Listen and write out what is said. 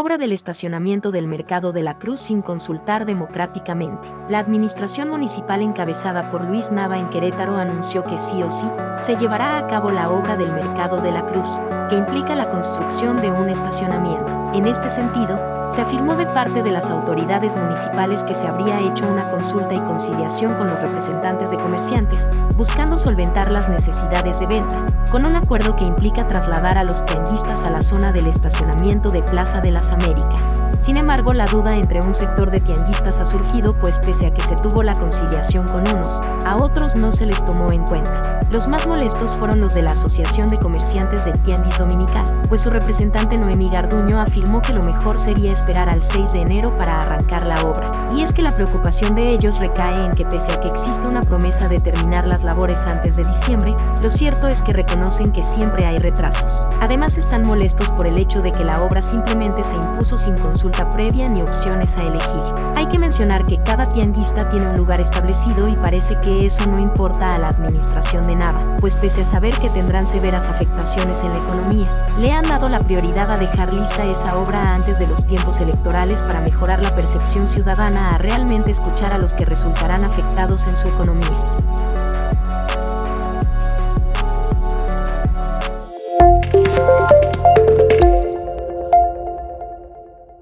obra del estacionamiento del Mercado de la Cruz sin consultar democráticamente. La administración municipal encabezada por Luis Nava en Querétaro anunció que sí o sí se llevará a cabo la obra del Mercado de la Cruz, que implica la construcción de un estacionamiento. En este sentido, se afirmó de parte de las autoridades municipales que se habría hecho una consulta y conciliación con los representantes de comerciantes, buscando solventar las necesidades de venta, con un acuerdo que implica trasladar a los tianguistas a la zona del estacionamiento de Plaza de las Américas. Sin embargo, la duda entre un sector de tianguistas ha surgido, pues pese a que se tuvo la conciliación con unos, a otros no se les tomó en cuenta. Los más molestos fueron los de la Asociación de Comerciantes del Tianguis Dominical, pues su representante Noemí Garduño afirmó que lo mejor sería esperar al 6 de enero para arrancar la obra. Y es que la preocupación de ellos recae en que pese a que existe una promesa de terminar las labores antes de diciembre, lo cierto es que reconocen que siempre hay retrasos. Además están molestos por el hecho de que la obra simplemente se impuso sin consulta previa ni opciones a elegir. Hay que mencionar que cada tianguista tiene un lugar establecido y parece que eso no importa a la administración de nada, pues pese a saber que tendrán severas afectaciones en la economía, le han dado la prioridad a dejar lista esa obra antes de los tiempos electorales para mejorar la percepción ciudadana a realmente escuchar a los que resultarán afectados en su economía.